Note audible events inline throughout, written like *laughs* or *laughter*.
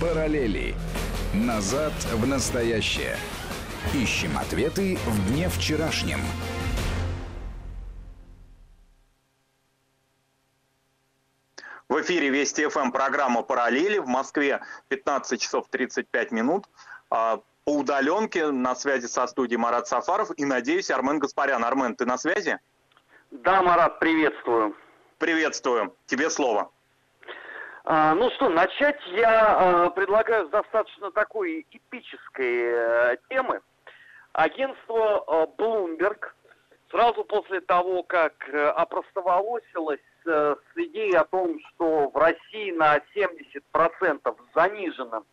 Параллели. Назад в настоящее. Ищем ответы в дне вчерашнем. В эфире Вести ФМ программа «Параллели». В Москве 15 часов 35 минут. А, по удаленке на связи со студией Марат Сафаров и, надеюсь, Армен Гаспарян. Армен, ты на связи? Да, Марат, приветствую. Приветствую. Тебе слово. А, ну что, начать я а, предлагаю с достаточно такой эпической а, темы. Агентство а, Bloomberg сразу после того, как а, опростоволосилось с идеей о том, что в России на 70% занижено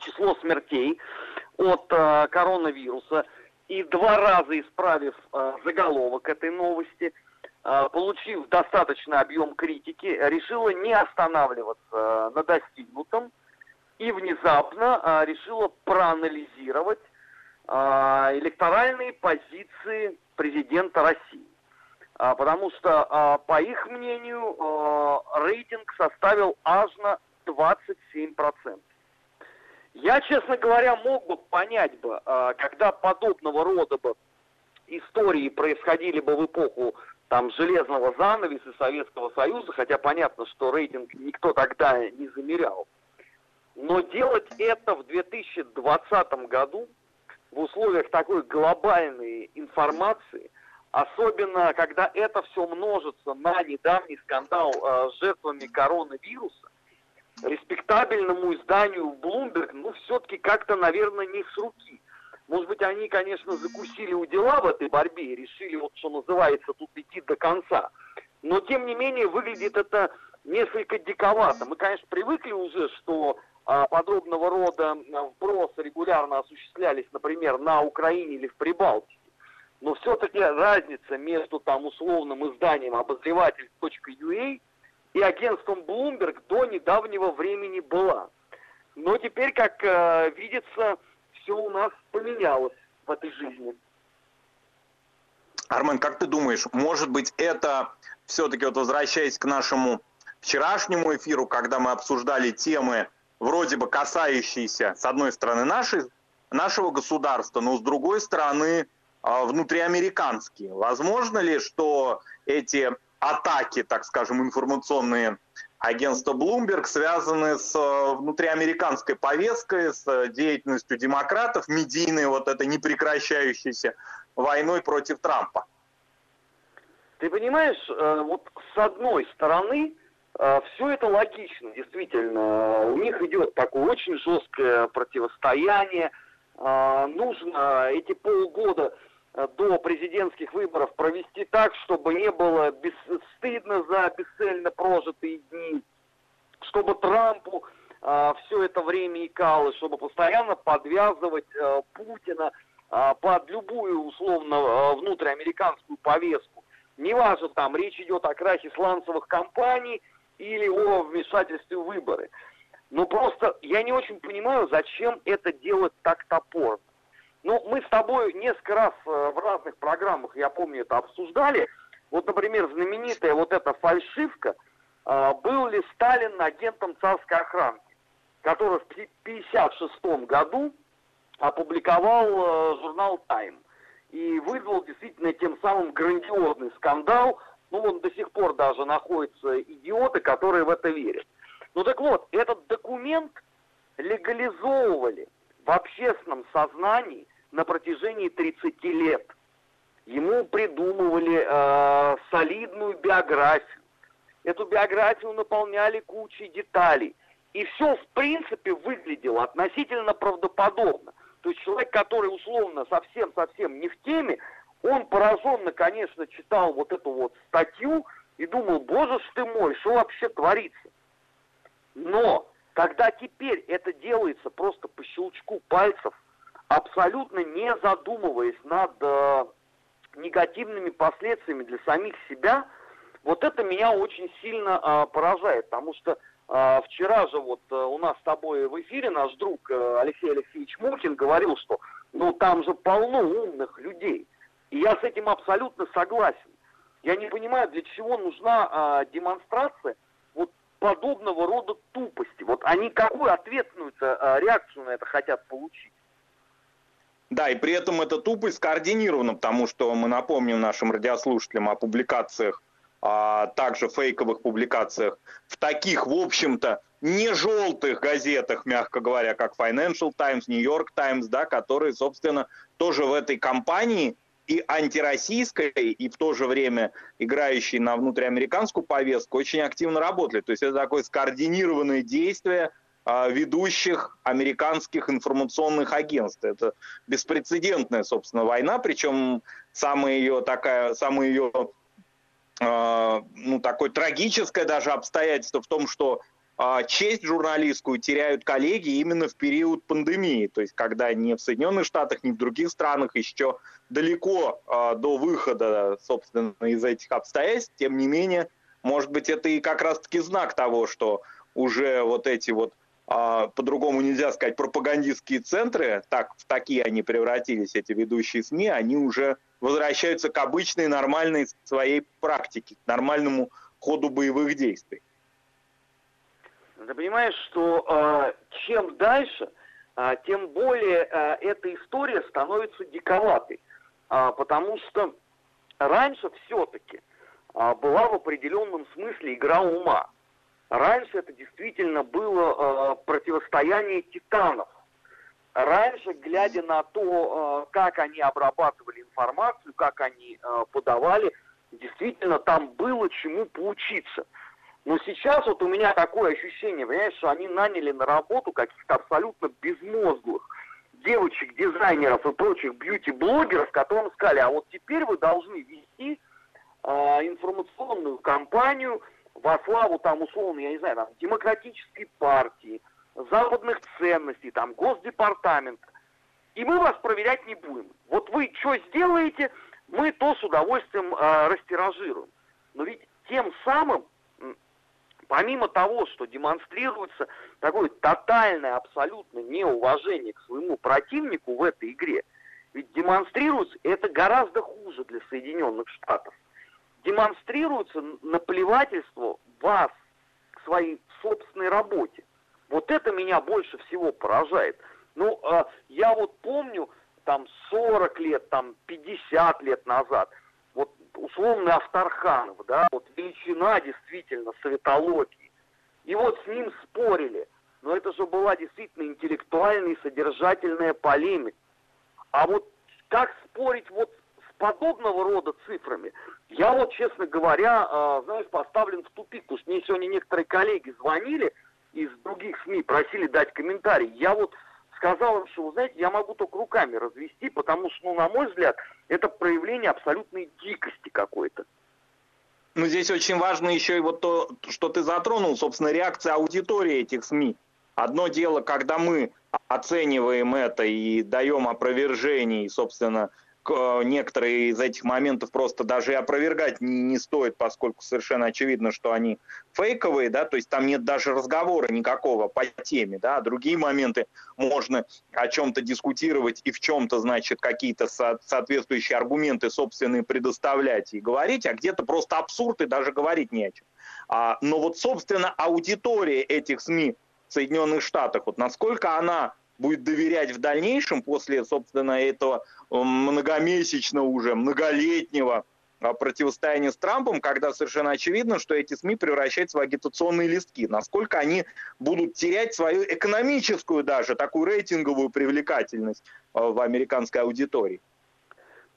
число смертей от коронавируса, и два раза исправив заголовок этой новости – Э, получив достаточный объем критики, решила не останавливаться э, на достигнутом и внезапно э, решила проанализировать электоральные позиции президента России. Потому что, по их мнению, рейтинг составил аж на 27%. Я, честно говоря, мог бы понять бы, когда подобного рода бы истории происходили бы в эпоху там железного занавеса Советского Союза, хотя понятно, что рейтинг никто тогда не замерял. Но делать это в 2020 году в условиях такой глобальной информации, особенно когда это все множится на недавний скандал э, с жертвами коронавируса, респектабельному изданию Bloomberg, ну, все-таки как-то, наверное, не с руки. Может быть, они, конечно, закусили у дела в этой борьбе и решили, вот что называется, тут идти до конца. Но, тем не менее, выглядит это несколько диковато. Мы, конечно, привыкли уже, что а, подобного рода вбросы регулярно осуществлялись, например, на Украине или в Прибалтике. Но все-таки разница между там условным изданием обозреватель.ua и агентством Bloomberg до недавнего времени была. Но теперь, как э, видится, все у нас поменялось в этой жизни. Армен, как ты думаешь, может быть это все-таки вот возвращаясь к нашему вчерашнему эфиру, когда мы обсуждали темы вроде бы касающиеся, с одной стороны, нашей, нашего государства, но с другой стороны, а, внутриамериканские. Возможно ли, что эти атаки, так скажем, информационные агентства Bloomberg связаны с э, внутриамериканской повесткой, с э, деятельностью демократов, медийной вот этой непрекращающейся войной против Трампа. Ты понимаешь, э, вот с одной стороны, все это логично, действительно. У них идет такое очень жесткое противостояние. Нужно эти полгода до президентских выборов провести так, чтобы не было без, стыдно за бесцельно прожитые дни, чтобы Трампу э, все это время икало, чтобы постоянно подвязывать э, Путина э, под любую условно э, внутриамериканскую повестку. Неважно, там речь идет о крахе сланцевых компаний или о вмешательстве в выборы. Но просто я не очень понимаю, зачем это делать так топорно. Ну, мы с тобой несколько раз э, в разных программах, я помню, это обсуждали. Вот, например, знаменитая вот эта фальшивка, э, был ли Сталин агентом царской охранки, который в 1956 году опубликовал э, журнал «Тайм» и вызвал действительно тем самым грандиозный скандал. Ну, он до сих пор даже находятся идиоты, которые в это верят. Ну так вот, этот документ легализовывали в общественном сознании на протяжении 30 лет. Ему придумывали э, солидную биографию. Эту биографию наполняли кучей деталей. И все, в принципе, выглядело относительно правдоподобно. То есть человек, который условно совсем-совсем не в теме, он пораженно, конечно, читал вот эту вот статью и думал, боже ж ты мой, что вообще творится? Но когда теперь это делается просто по щелчку пальцев, абсолютно не задумываясь над э, негативными последствиями для самих себя, вот это меня очень сильно э, поражает, потому что э, вчера же вот э, у нас с тобой в эфире наш друг э, Алексей Алексеевич Мухин говорил, что ну там же полно умных людей, и я с этим абсолютно согласен. Я не понимаю, для чего нужна э, демонстрация вот подобного рода тупости. Вот они какую ответную реакцию на это хотят получить? Да, и при этом это тупо скоординировано, потому что мы напомним нашим радиослушателям о публикациях, а также фейковых публикациях в таких, в общем-то, не желтых газетах, мягко говоря, как Financial Times, New York Times, да, которые, собственно, тоже в этой кампании и антироссийской, и в то же время играющей на внутриамериканскую повестку очень активно работали. То есть это такое скоординированное действие ведущих американских информационных агентств. Это беспрецедентная, собственно, война, причем самая ее такая, самая ее а, ну, такое трагическое даже обстоятельство в том, что а, честь журналистскую теряют коллеги именно в период пандемии, то есть когда ни в Соединенных Штатах, ни в других странах еще далеко а, до выхода, собственно, из этих обстоятельств, тем не менее, может быть, это и как раз-таки знак того, что уже вот эти вот а, по-другому нельзя сказать, пропагандистские центры, так, в такие они превратились, эти ведущие СМИ, они уже возвращаются к обычной нормальной своей практике, к нормальному ходу боевых действий. Ты понимаешь, что э, чем дальше, э, тем более э, эта история становится диковатой. Э, потому что раньше все-таки э, была в определенном смысле игра ума. Раньше это действительно было э, противостояние титанов. Раньше, глядя на то, э, как они обрабатывали информацию, как они э, подавали, действительно там было чему поучиться – но сейчас вот у меня такое ощущение, понимаешь, что они наняли на работу каких-то абсолютно безмозглых девочек, дизайнеров и прочих бьюти-блогеров, которым сказали, а вот теперь вы должны вести э, информационную кампанию во славу там условно, я не знаю, там, демократической партии, западных ценностей, там, госдепартамента. И мы вас проверять не будем. Вот вы что сделаете, мы то с удовольствием э, растиражируем. Но ведь тем самым помимо того, что демонстрируется такое тотальное, абсолютно неуважение к своему противнику в этой игре, ведь демонстрируется, это гораздо хуже для Соединенных Штатов, демонстрируется наплевательство вас к своей собственной работе. Вот это меня больше всего поражает. Ну, э, я вот помню, там 40 лет, там 50 лет назад – условный Авторханов, да, вот величина действительно светологии. И вот с ним спорили. Но это же была действительно интеллектуальная и содержательная полемика. А вот как спорить вот подобного рода цифрами, я вот, честно говоря, э, знаешь, поставлен в тупик. Потому что мне сегодня некоторые коллеги звонили из других СМИ, просили дать комментарий. Я вот сказал им, что, вы знаете, я могу только руками развести, потому что, ну, на мой взгляд, это проявление абсолютной дикости какой-то. Ну, здесь очень важно еще и вот то, что ты затронул, собственно, реакция аудитории этих СМИ. Одно дело, когда мы оцениваем это и даем опровержение, и, собственно, некоторые из этих моментов просто даже и опровергать не, не стоит, поскольку совершенно очевидно, что они фейковые, да, то есть там нет даже разговора никакого по теме, да, а другие моменты можно о чем-то дискутировать и в чем-то, значит, какие-то со- соответствующие аргументы собственные предоставлять и говорить, а где-то просто абсурд и даже говорить не о чем. А, но вот, собственно, аудитория этих СМИ в Соединенных Штатах, вот насколько она будет доверять в дальнейшем после, собственно, этого многомесячного уже, многолетнего э, противостояния с Трампом, когда совершенно очевидно, что эти СМИ превращаются в агитационные листки. Насколько они будут терять свою экономическую даже, такую рейтинговую привлекательность э, в американской аудитории.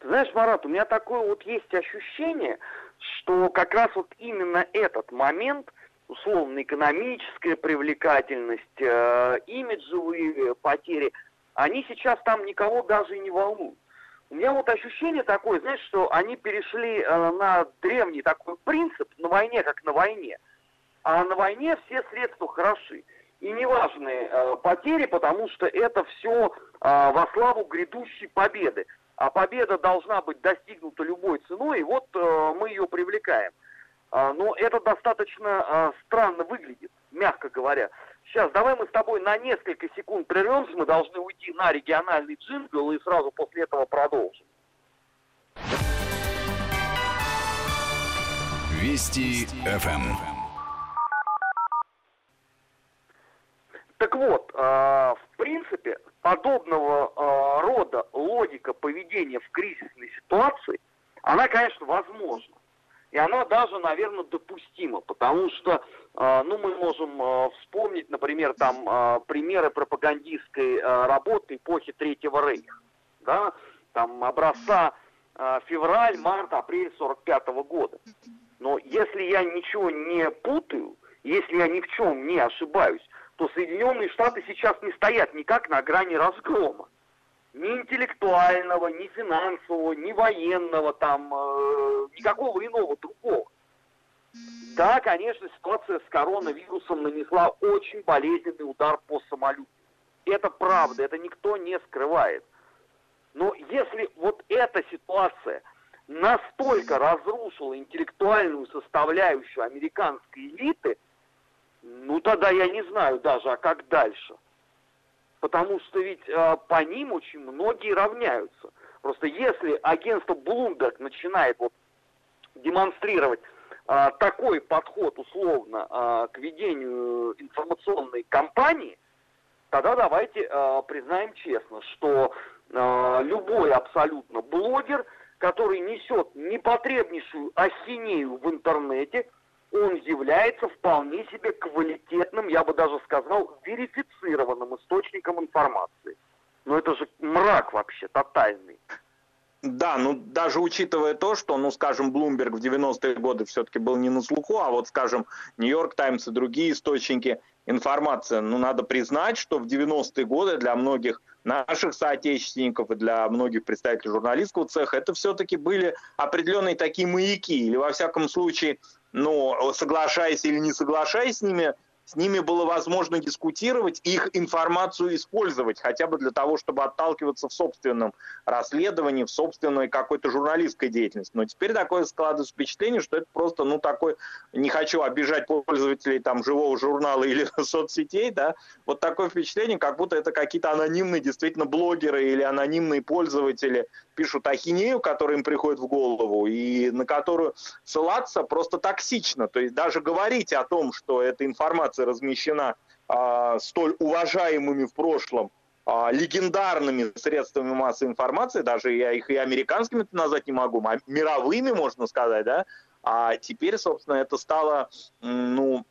Ты знаешь, Марат, у меня такое вот есть ощущение, что как раз вот именно этот момент – условно-экономическая привлекательность, э, имиджевые потери, они сейчас там никого даже и не волнуют. У меня вот ощущение такое, знаешь, что они перешли э, на древний такой принцип на войне, как на войне. А на войне все средства хороши. И неважные э, потери, потому что это все э, во славу грядущей победы. А победа должна быть достигнута любой ценой, и вот э, мы ее привлекаем. А, но это достаточно а, странно выглядит, мягко говоря. Сейчас давай мы с тобой на несколько секунд прервемся, мы должны уйти на региональный джингл и сразу после этого продолжим. Вести ФМ. Так вот, э, в принципе, подобного рода логика поведения в кризисной ситуации, она, конечно, возможна. И она даже, наверное, допустима, потому что, э, ну, мы можем э, вспомнить, например, там э, примеры пропагандистской работы эпохи Третьего Рейха, да, там образца февраль, март, апрель 45 -го года. Но если я ничего не путаю, если я ни в чем не ошибаюсь, то Соединенные Штаты сейчас не стоят никак на грани разгрома. Ни интеллектуального, ни финансового, ни военного, там, э, никакого иного другого. Да, конечно, ситуация с коронавирусом нанесла очень болезненный удар по самолюбию. Это правда, это никто не скрывает. Но если вот эта ситуация настолько разрушила интеллектуальную составляющую американской элиты, ну тогда я не знаю даже, а как дальше. Потому что ведь э, по ним очень многие равняются. Просто если агентство Bloomberg начинает вот демонстрировать э, такой подход условно э, к ведению информационной кампании, тогда давайте э, признаем честно, что э, любой абсолютно блогер, который несет непотребнейшую ахинею в интернете – он является вполне себе квалитетным, я бы даже сказал, верифицированным источником информации. Но это же мрак вообще тотальный. Да, ну даже учитывая то, что, ну скажем, Bloomberg в 90-е годы все-таки был не на слуху, а вот, скажем, Нью-Йорк Таймс и другие источники информации, ну надо признать, что в 90-е годы для многих наших соотечественников и для многих представителей журналистского цеха это все-таки были определенные такие маяки, или во всяком случае но соглашаясь или не соглашаясь с ними, с ними было возможно дискутировать, их информацию использовать, хотя бы для того, чтобы отталкиваться в собственном расследовании, в собственной какой-то журналистской деятельности. Но теперь такое складывается впечатление, что это просто, ну, такой, не хочу обижать пользователей там живого журнала или *laughs* соцсетей, да, вот такое впечатление, как будто это какие-то анонимные действительно блогеры или анонимные пользователи пишут ахинею, которая им приходит в голову, и на которую ссылаться просто токсично. То есть даже говорить о том, что эта информация размещена а, столь уважаемыми в прошлом а, легендарными средствами массовой информации, даже я их и американскими назвать не могу, а мировыми, можно сказать, да, а теперь, собственно, это стало, ну,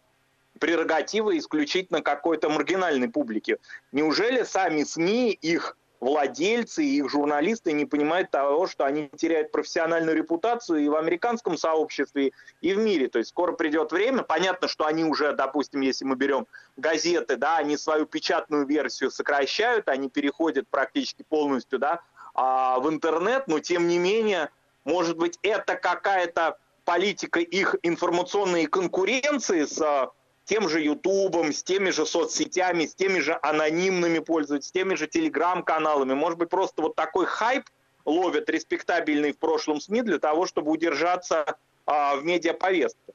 прерогативой исключительно какой-то маргинальной публики. Неужели сами СМИ, их владельцы и их журналисты не понимают того, что они теряют профессиональную репутацию и в американском сообществе, и в мире. То есть скоро придет время, понятно, что они уже, допустим, если мы берем газеты, да, они свою печатную версию сокращают, они переходят практически полностью, да, а в интернет, но тем не менее, может быть, это какая-то политика их информационной конкуренции с тем же Ютубом, с теми же соцсетями, с теми же анонимными пользователями, с теми же телеграм-каналами. Может быть, просто вот такой хайп ловят респектабельный в прошлом СМИ для того, чтобы удержаться а, в медиаповестке.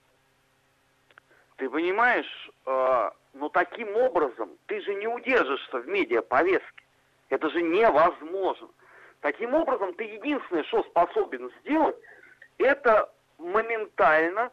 Ты понимаешь, э, ну таким образом ты же не удержишься в медиаповестке. Это же невозможно. Таким образом, ты единственное, что способен сделать, это моментально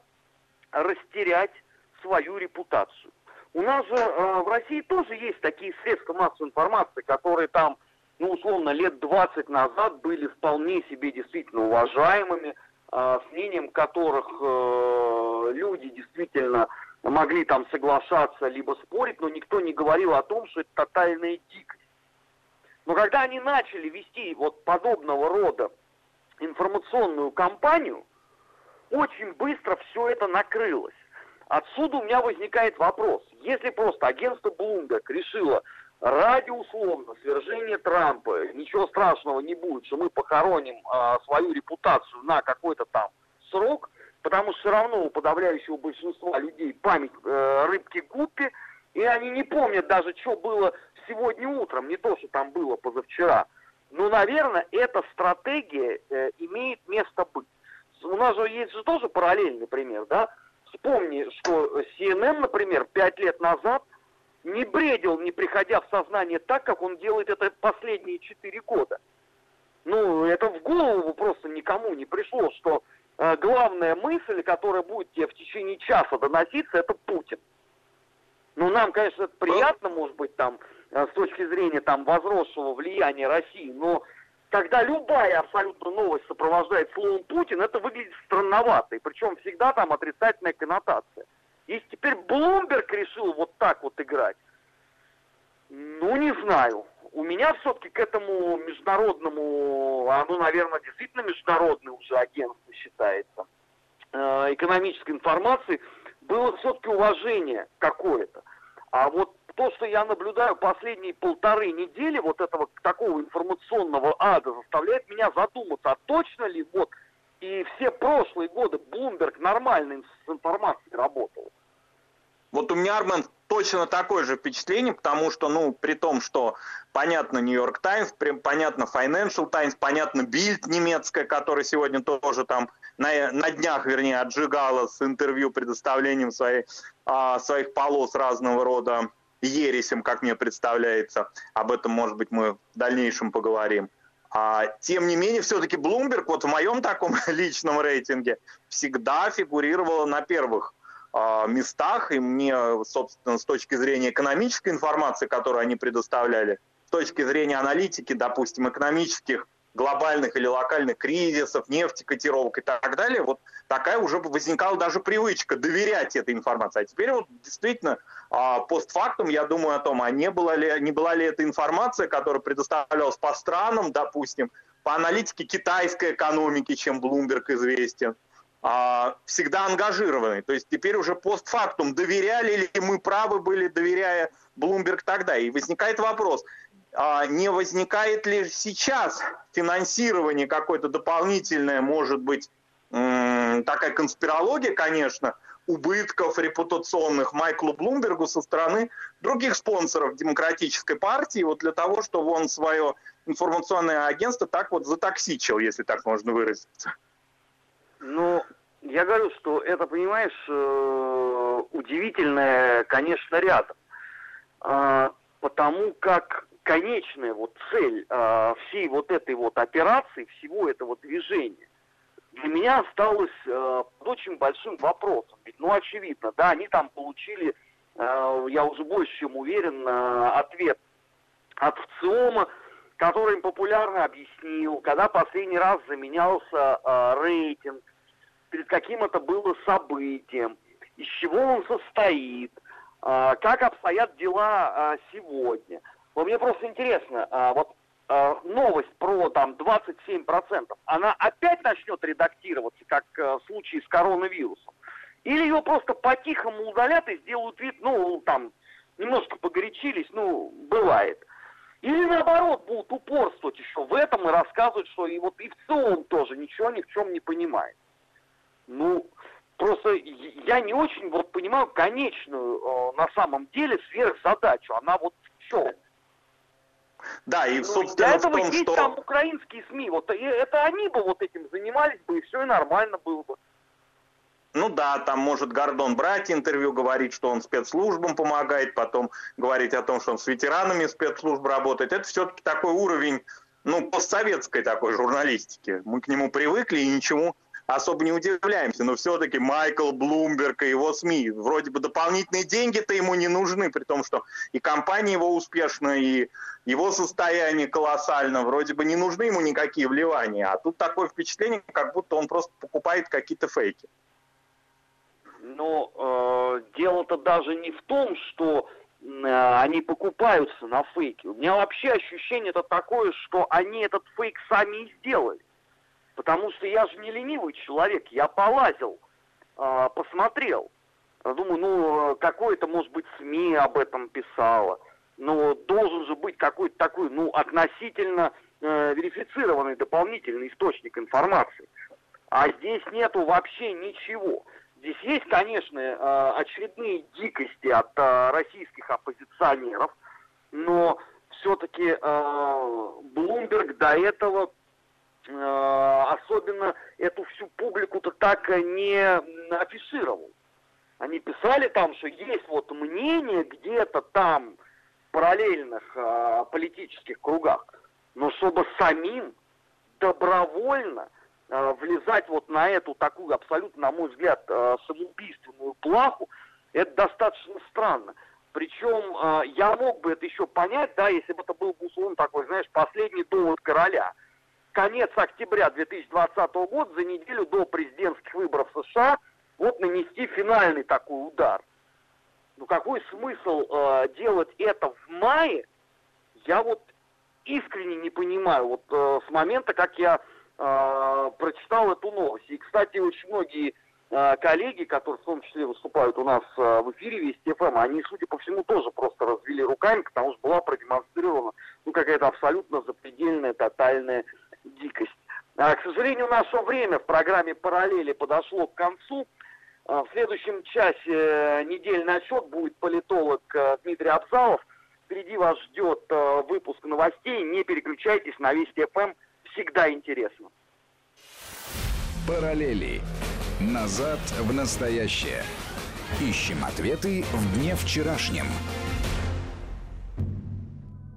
растерять свою репутацию. У нас же э, в России тоже есть такие средства массовой информации, которые там, ну, условно, лет 20 назад были вполне себе действительно уважаемыми, э, с мнением которых э, люди действительно могли там соглашаться либо спорить, но никто не говорил о том, что это тотальная дикость. Но когда они начали вести вот подобного рода информационную кампанию, очень быстро все это накрылось. Отсюда у меня возникает вопрос. Если просто агентство Bloomberg решило ради условно свержения Трампа, ничего страшного не будет, что мы похороним э, свою репутацию на какой-то там срок, потому что все равно у подавляющего большинства людей память э, рыбки Гуппи, и они не помнят даже, что было сегодня утром, не то, что там было позавчера. Ну, наверное, эта стратегия э, имеет место быть. У нас же есть же тоже параллельный пример, да? Вспомни, что CNN, например, пять лет назад не бредил, не приходя в сознание так, как он делает это последние четыре года. Ну, это в голову просто никому не пришло, что э, главная мысль, которая будет тебе в течение часа доноситься, это Путин. Ну, нам, конечно, это приятно, может быть, там, э, с точки зрения там возросшего влияния России, но когда любая абсолютно новость сопровождает словом Путин, это выглядит странновато. И причем всегда там отрицательная коннотация. Если теперь Блумберг решил вот так вот играть, ну, не знаю. У меня все-таки к этому международному, оно, наверное, действительно международное уже агентство считается, э, экономической информации, было все-таки уважение какое-то. А вот то, что я наблюдаю последние полторы недели вот этого такого информационного ада, заставляет меня задуматься, а точно ли вот и все прошлые годы Блумберг нормально с информацией работал? Вот у меня, Армен, точно такое же впечатление, потому что, ну, при том, что понятно Нью-Йорк Таймс, понятно Financial Times, понятно Бильд немецкая, которая сегодня тоже там на, на днях, вернее, отжигала с интервью, предоставлением своей, а, своих полос разного рода ересем, как мне представляется. Об этом, может быть, мы в дальнейшем поговорим. А, тем не менее, все-таки Bloomberg вот в моем таком *laughs* личном рейтинге всегда фигурировала на первых а, местах, и мне, собственно, с точки зрения экономической информации, которую они предоставляли, с точки зрения аналитики, допустим, экономических глобальных или локальных кризисов, нефтекотировок и так далее, вот такая уже возникала даже привычка доверять этой информации. А теперь вот действительно а, постфактум я думаю о том, а не была ли, не была ли эта информация, которая предоставлялась по странам, допустим, по аналитике китайской экономики, чем Bloomberg известен, а, всегда ангажированный. То есть теперь уже постфактум, доверяли ли мы правы были, доверяя Bloomberg тогда. И возникает вопрос, не возникает ли сейчас финансирование какое-то дополнительное, может быть, такая конспирология, конечно, убытков репутационных Майклу Блумбергу со стороны других спонсоров демократической партии, вот для того, чтобы он свое информационное агентство так вот затоксичил, если так можно выразиться. Ну, я говорю, что это, понимаешь, э, удивительное, конечно, рядом. А, потому как конечная вот цель э, всей вот этой вот операции, всего этого движения, для меня осталась э, под очень большим вопросом. Ведь, ну, очевидно, да, они там получили, э, я уже больше чем уверен, э, ответ от ВЦИОМа, который им популярно объяснил, когда последний раз заменялся э, рейтинг, перед каким это было событием, из чего он состоит, э, как обстоят дела э, сегодня – вот мне просто интересно, а, вот а, новость про там 27%, она опять начнет редактироваться, как а, в случае с коронавирусом? Или ее просто по-тихому удалят и сделают вид, ну, там, немножко погорячились, ну, бывает. Или наоборот, будут упорствовать еще в этом и рассказывать, что и вот и в целом тоже ничего ни в чем не понимает. Ну, просто я не очень вот понимаю конечную э, на самом деле сверхзадачу. Она вот в чем? Да, и, ну, собственно, для этого в том, есть что... там украинские СМИ. Вот это они бы вот этим занимались бы, и все и нормально было бы. Ну да, там может Гордон брать интервью, говорить, что он спецслужбам помогает, потом говорить о том, что он с ветеранами спецслужб работает. Это все-таки такой уровень, ну, постсоветской такой журналистики. Мы к нему привыкли и ничему особо не удивляемся, но все-таки Майкл Блумберг и его СМИ, вроде бы дополнительные деньги-то ему не нужны, при том, что и компания его успешна, и его состояние колоссально, вроде бы не нужны ему никакие вливания, а тут такое впечатление, как будто он просто покупает какие-то фейки. Но э, дело-то даже не в том, что э, они покупаются на фейки. У меня вообще ощущение-то такое, что они этот фейк сами и сделали. Потому что я же не ленивый человек, я полазил, э, посмотрел. Думаю, ну, какое-то, может быть, СМИ об этом писало. Но должен же быть какой-то такой, ну, относительно э, верифицированный дополнительный источник информации. А здесь нету вообще ничего. Здесь есть, конечно, э, очередные дикости от э, российских оппозиционеров, но все-таки Блумберг до этого особенно эту всю публику-то так не афишировал. Они писали там, что есть вот мнение где-то там в параллельных э, политических кругах, но чтобы самим добровольно э, влезать вот на эту такую абсолютно, на мой взгляд, э, самоубийственную плаху, это достаточно странно. Причем э, я мог бы это еще понять, да, если бы это был бы условно такой, знаешь, последний довод короля. Конец октября 2020 года, за неделю до президентских выборов США, вот нанести финальный такой удар. Ну какой смысл э, делать это в мае, я вот искренне не понимаю. Вот э, с момента, как я э, прочитал эту новость. И, кстати, очень многие э, коллеги, которые в том числе выступают у нас э, в эфире Вести ФМ, они, судя по всему, тоже просто развели руками, потому что была продемонстрирована ну, какая-то абсолютно запредельная, тотальная дикость. А, к сожалению, наше время в программе «Параллели» подошло к концу. А, в следующем часе э, недельный отчет будет политолог э, Дмитрий Абзалов. Впереди вас ждет э, выпуск новостей. Не переключайтесь на Вести ФМ. Всегда интересно. Параллели. Назад в настоящее. Ищем ответы в дне вчерашнем.